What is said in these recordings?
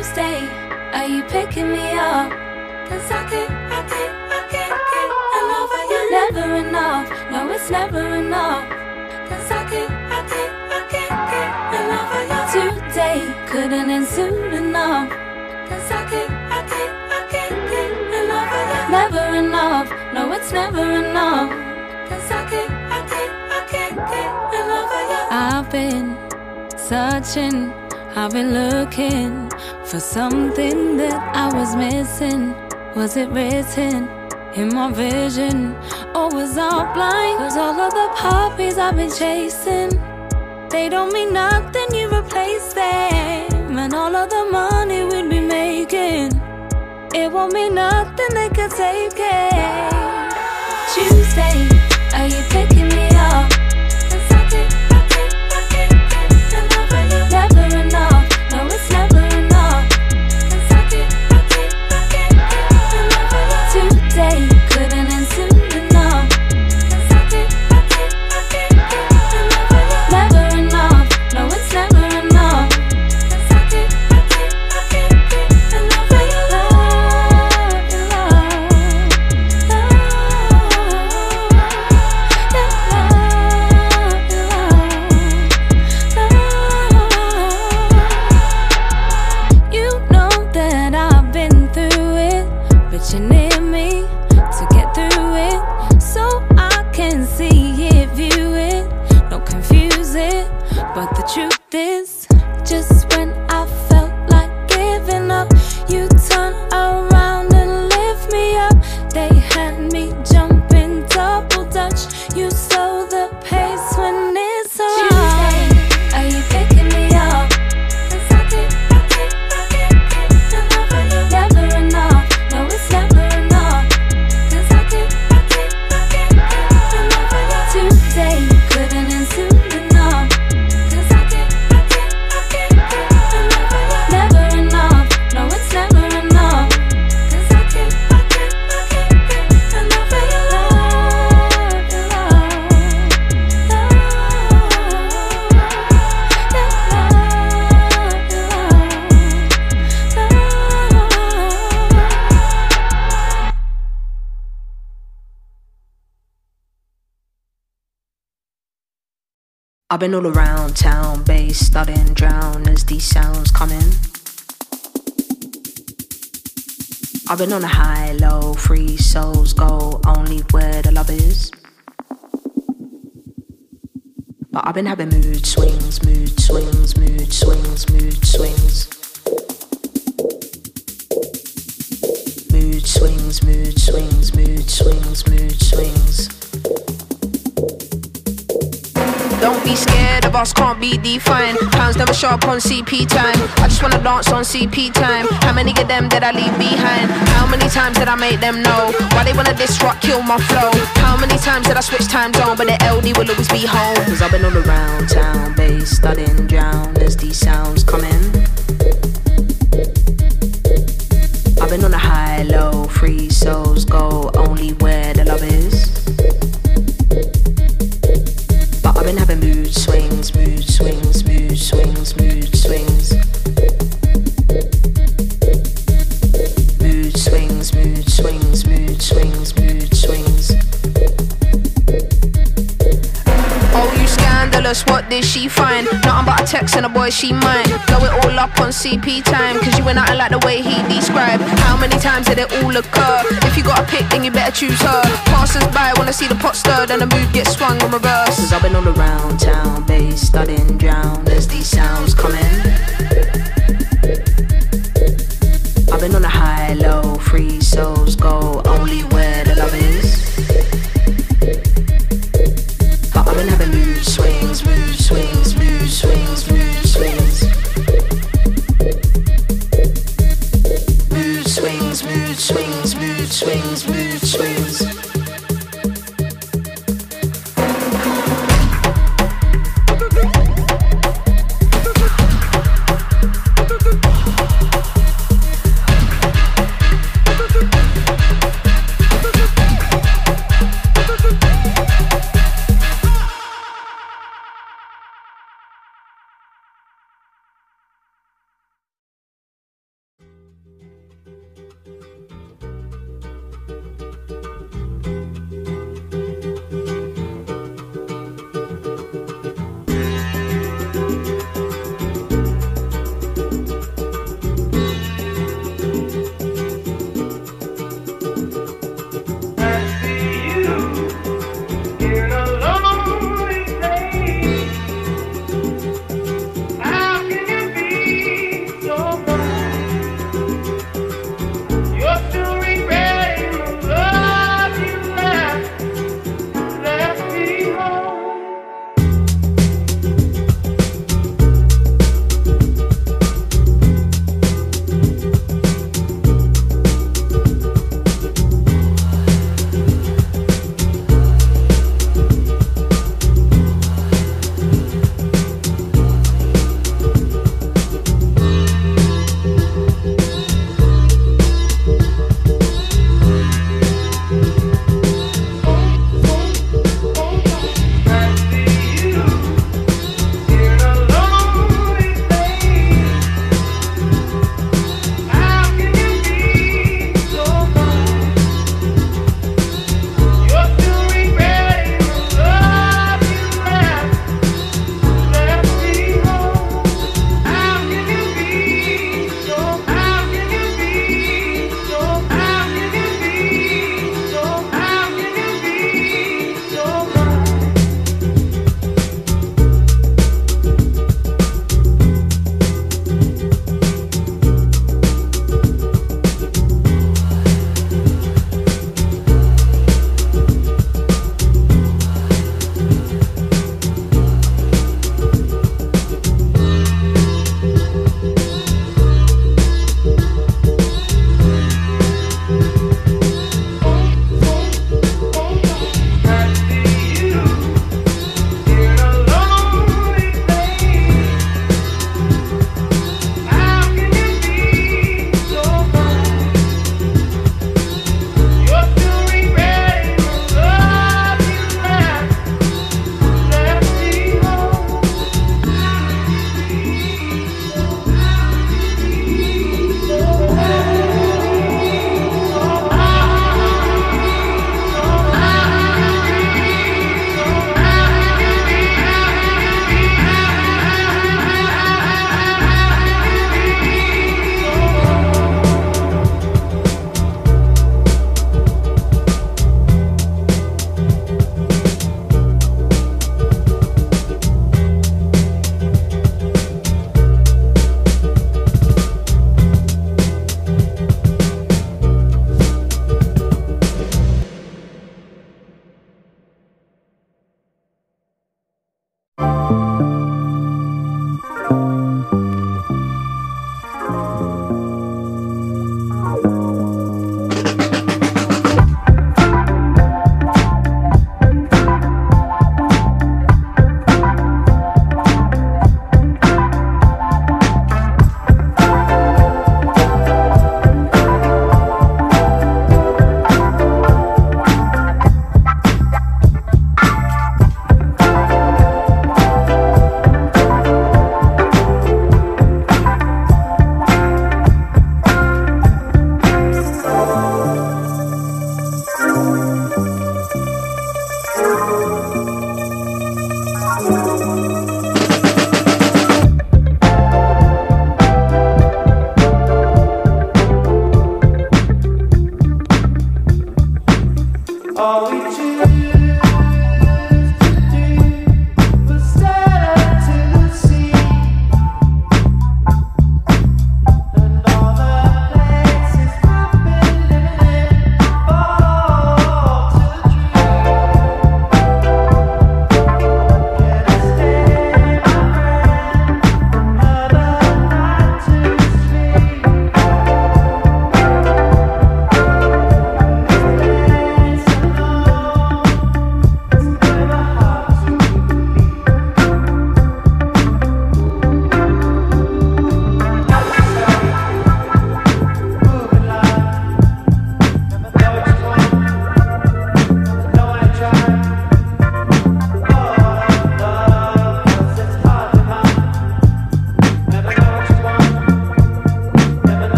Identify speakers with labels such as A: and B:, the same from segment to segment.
A: Tuesday, are you picking me up? Cause I can't, I can't, I can't get enough of you. Never enough, no, it's never enough. Cause I can't, I can't, I can't get enough of you. Today, couldn't end soon enough. Cause I can't, I can't, I can't get enough of you. Never enough, no, it's never enough. Cause I can't, I can't, I can't get enough of you. I've been searching, I've been looking for something that I was missing. Was it written in my vision? Or was I blind? Cause all of the puppies I've been chasing, they don't mean nothing, you replace them. And all of the money we'd be making, it won't mean nothing, they could take it. Tuesday, I've been
B: all around town, bass studying, drown as these sounds come in. I've been on a high, low, free souls go only where the love is. But I've been having mood swings, mood swings, scared can't be defined. Pounds never show up on CP time. I just wanna dance on CP time. How many of them did I leave behind? How many times did I make them know? Why they wanna disrupt, kill my flow? How many times did I switch time zone? But the LD will always be home. Cause I've been all around town, bass studying, drown as these sounds come in. I've been on a high, low, free souls go only where she mine. Blow it all up on CP time, cause you ain't nothing like the way he described. How many times did it all occur? If you got a pick, then you better choose her. Passers by wanna see the pot stirred and the mood gets swung on reverse. Cause I've been all around town, bass studying, drown as these sounds coming. I've been on a high, low, free souls go only where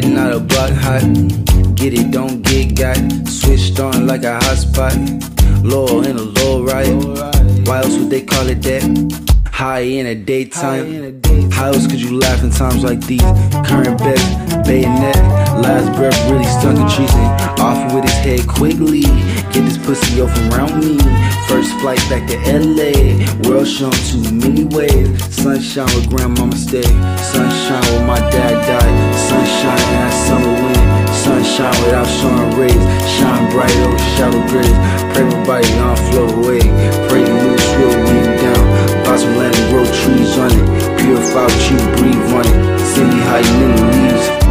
C: light, not a block hot. Get it, don't get got. Switched on like a hotspot. Low in a low right. Why else would they call it that? High in the daytime. How else could you laugh in times like these? Current best, bayonet. Last breath really stung a treason. Off with his head quickly. Get this pussy off around me. First flight back to LA. World shown too many ways. Sunshine with grandmama stay. Sunshine where my dad died. Sunshine in summer wind. Sunshine without showing rays. Shine bright over shallow graves. Pray my body don't float away. Pray the moose will weave down. Some land and grow trees on it. Purify what you breathe on it. Send me how you in the leaves.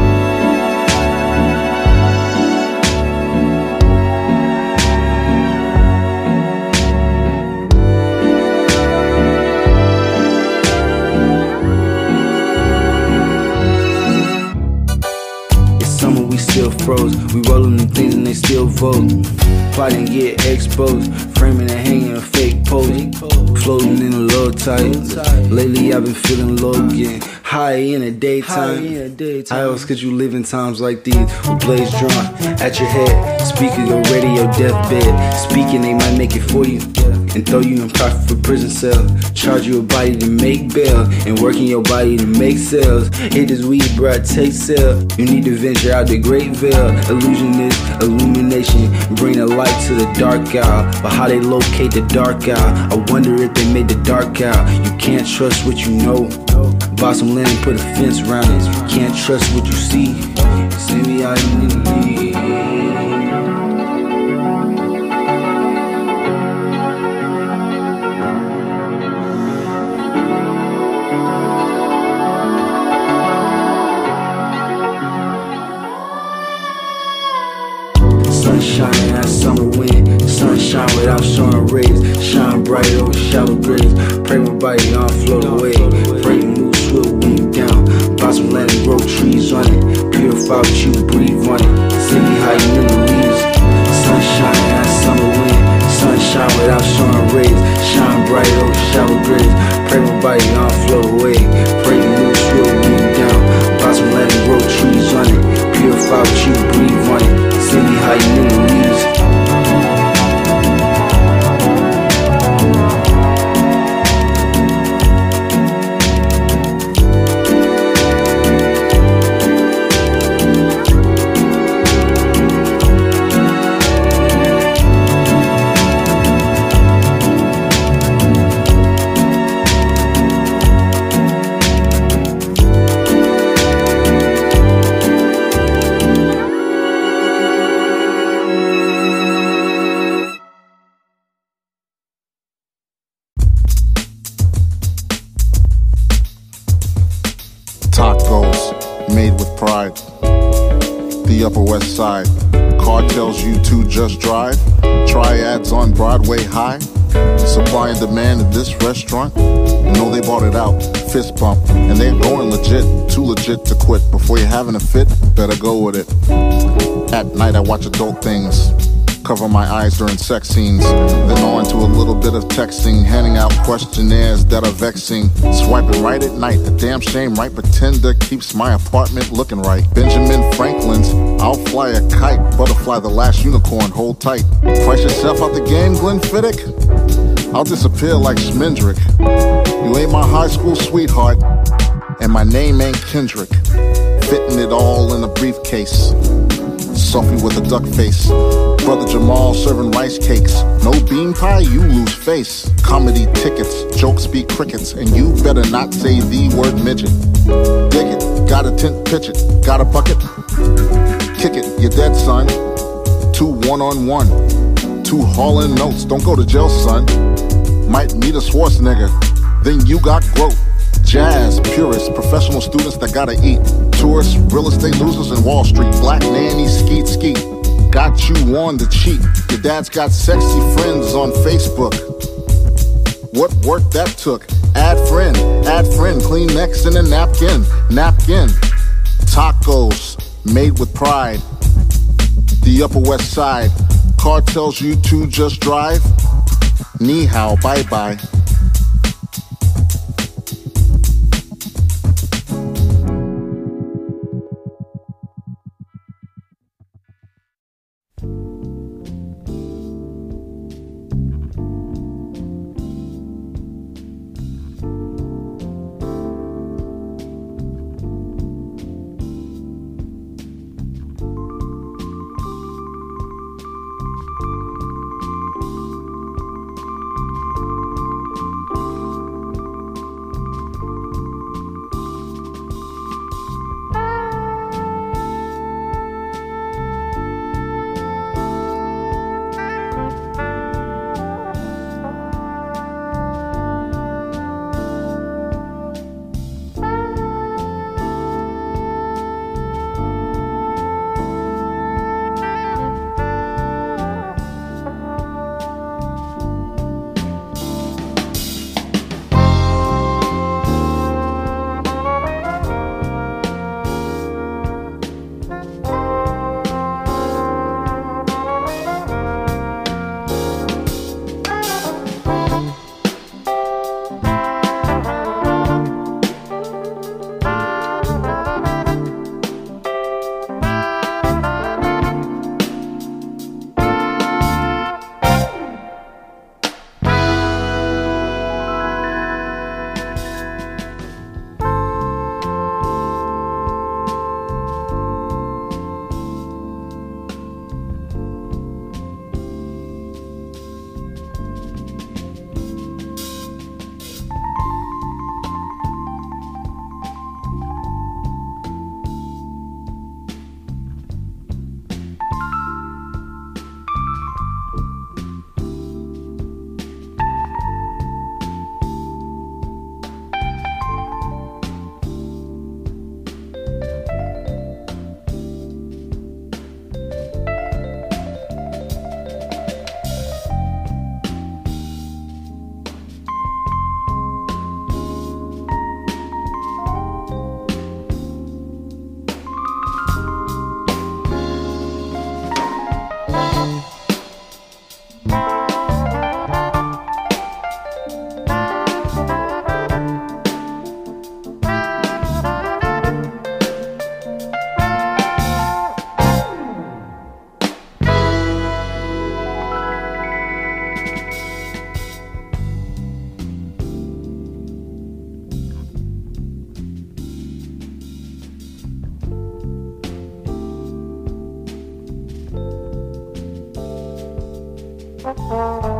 C: We rollin' them things and they still vote. Plotting get exposed, framing and hanging a fake pose. Floating in a low tide. Lately I've been feeling low again. High in the daytime. How else could you live in times like these? With blades drawn at your head. Speaking your radio deathbed. Speaking, they might make it for you. And throw you in profit for prison cell. Charge you a body to make bail. And working your body to make sales. Hit this weed, bruh, take sale. You need to venture out the great veil. Illusion is illumination. Bring the light to the dark hour. But how they locate the dark hour? I wonder if they made the dark out. You can't trust what you know. Buy some land and put a fence around it. You can't trust what you see. Send me out in the league. Sunshine without showing rays. Shine bright over shallow graves. Pray my body don't float away. Pray the moose will weave down. Some land and grow trees on it. Purify what you breathe on it. Send me you in the leaves. Sunshine in that summer wind. Sunshine without showing rays. Shine bright over shallow graves. Pray my body don't float away. Pray the moose will weave down. Some land and grow trees
D: having a fit, better go with it. At night, I watch adult things. Cover my eyes during sex scenes. Then on to a little bit of texting, handing out questionnaires that are vexing. Swiping right at night, a damn shame, right? Pretender keeps my apartment looking right. Benjamin Franklin's, I'll fly a kite, butterfly the last unicorn, hold tight. Price yourself out the game, Glenfiddich? I'll disappear like Schmendrick. You ain't my high school sweetheart, and my name ain't Kendrick. Fitting it all in a briefcase. Sophie with a duck face. Brother Jamal serving rice cakes. No bean pie, you lose face. Comedy tickets, jokes be crickets, and you better not say the word midget. Dig it, got a tent, pitch it, got a bucket, kick it, you're dead, son. Two one on one, two hauling notes, don't go to jail, son. Might meet a Schwarzenegger, then you got growth. Jazz, purists, professional students that gotta eat. Tourists, real estate losers in Wall Street. Black nannies, skeet skeet. Got you on the cheap. Your dad's got sexy friends on Facebook. What work that took? Add friend, add friend, clean Kleenex and a napkin, napkin. Tacos, made with pride. The Upper West Side. Car tells you to just drive. Ni hao, bye bye.
E: Música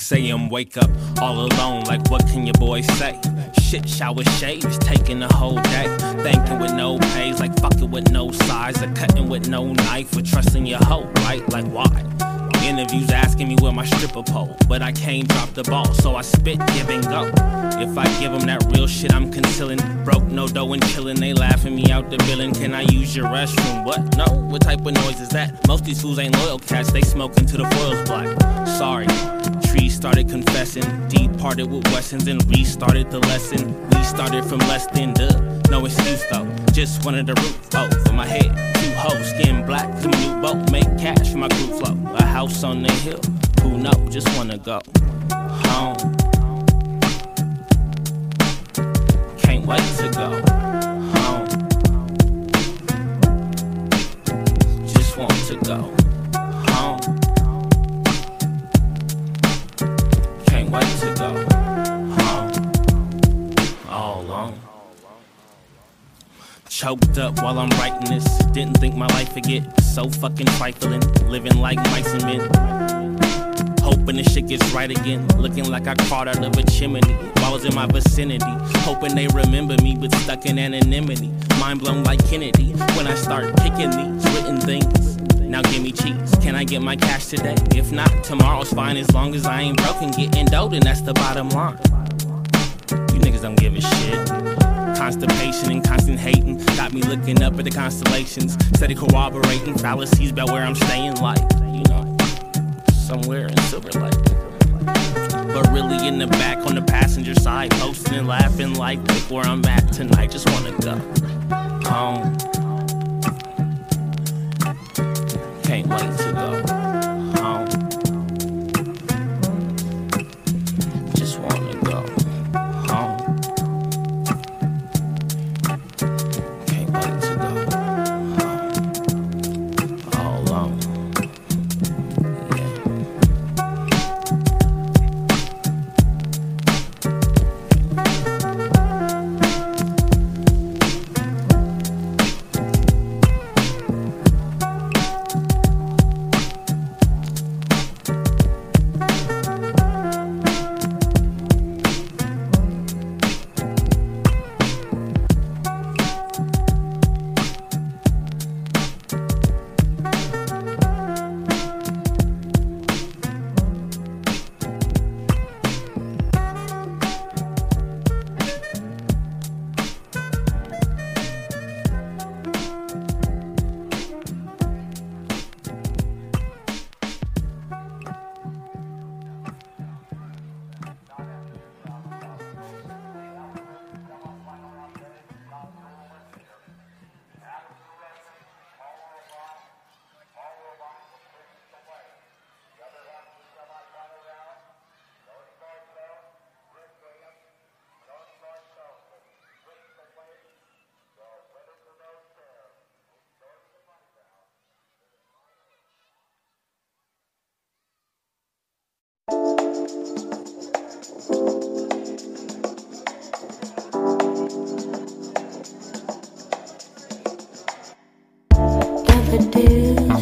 E: 6 a.m. wake up all alone, like what can your boy say? Shit, shower shaves, taking the whole day. Thanking with no pays, like fucking with no size, or cutting with no knife, or trusting your hoe, right? Like why? Interviews asking me where my stripper pole, but I can't drop the ball, so I spit, give and go. If I give them that real shit, I'm concealing. Broke, no dough, and chillin'. They laughing me out the building. Can I use your restroom? What? No. What type of noise is that? Most these fools ain't loyal cats. They smoking to the foils black. Sorry. Trees started confessing. Departed with Wessons and restarted the lesson. We started from less than the No excuse though. Just wanted roof oh, for my head. Two hoes, skin black, come new boat. Make cash for my group flow. A house on the hill. Who know? Just wanna go home. Can't wait to go home. Just want to go Choked up while I'm writing this. Didn't think my life would get so fucking trifling. Living like mice and men. Hoping this shit gets right again. Looking like I crawled out of a chimney. While I was in my vicinity. Hoping they remember me, but stuck in anonymity. Mind blown like Kennedy. When I start kicking these written things. Now give me cheese. Can I get my cash today? If not, tomorrow's fine as long as I ain't broken. Getting dope, and that's the bottom line. You niggas don't give a shit. Constipation and constant hating got me looking up at the constellations, steady corroborating fallacies about where I'm staying, like, you know, somewhere in Silver Lake. But really in the back on the passenger side, posting and laughing like, look where I'm at tonight, just wanna go home. Can't wait to go.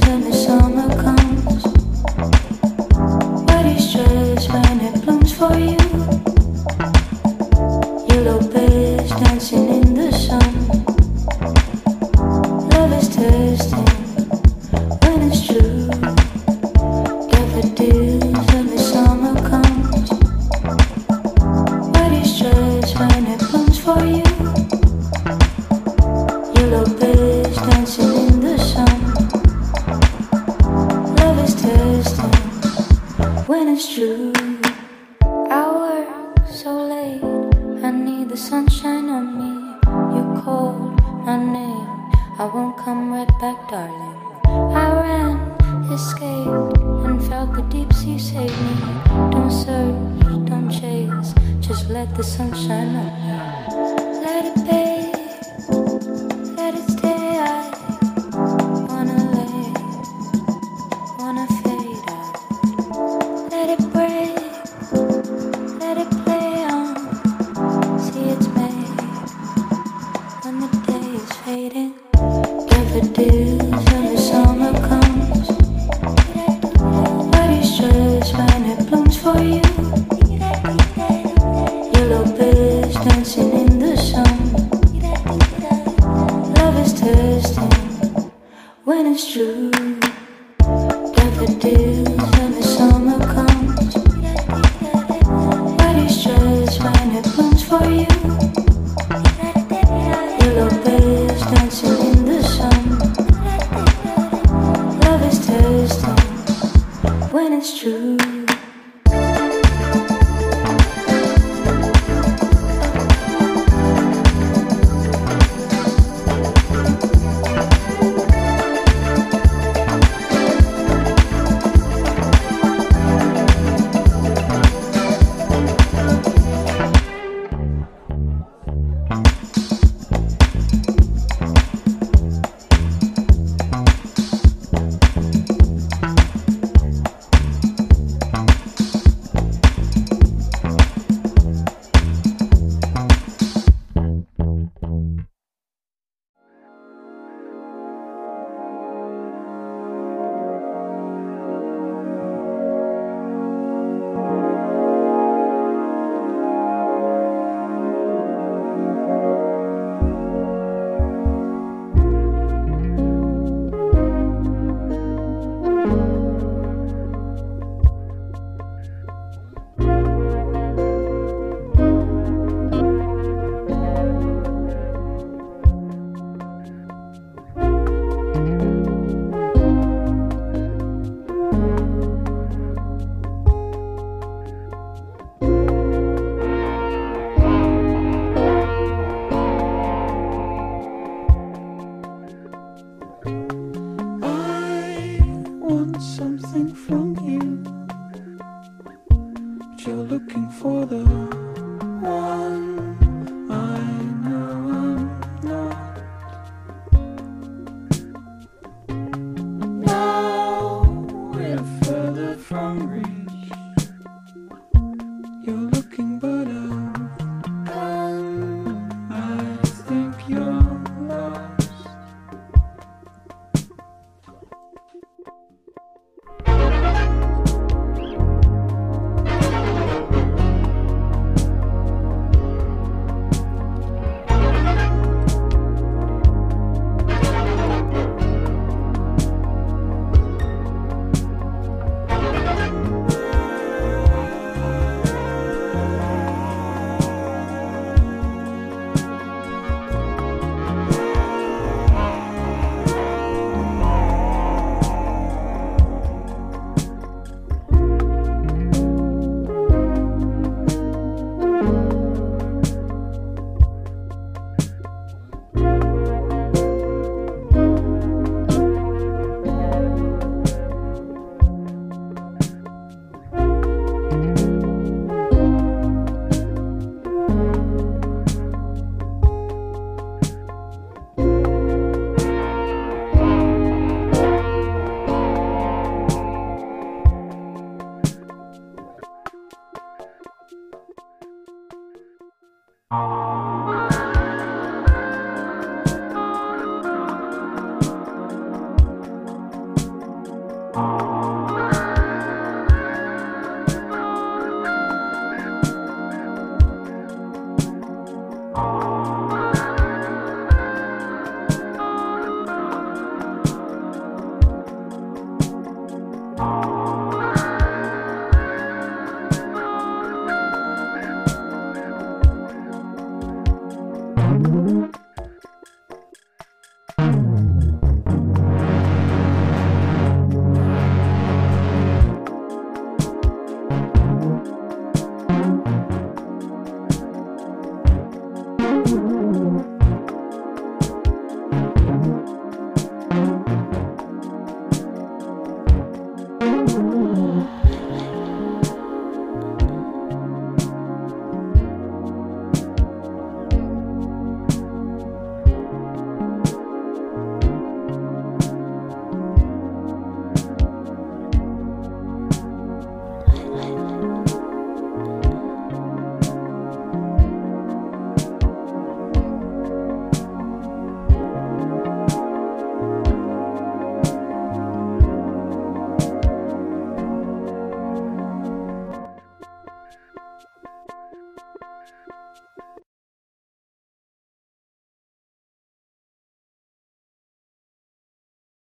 A: When the summer comes, but it's true.
F: Música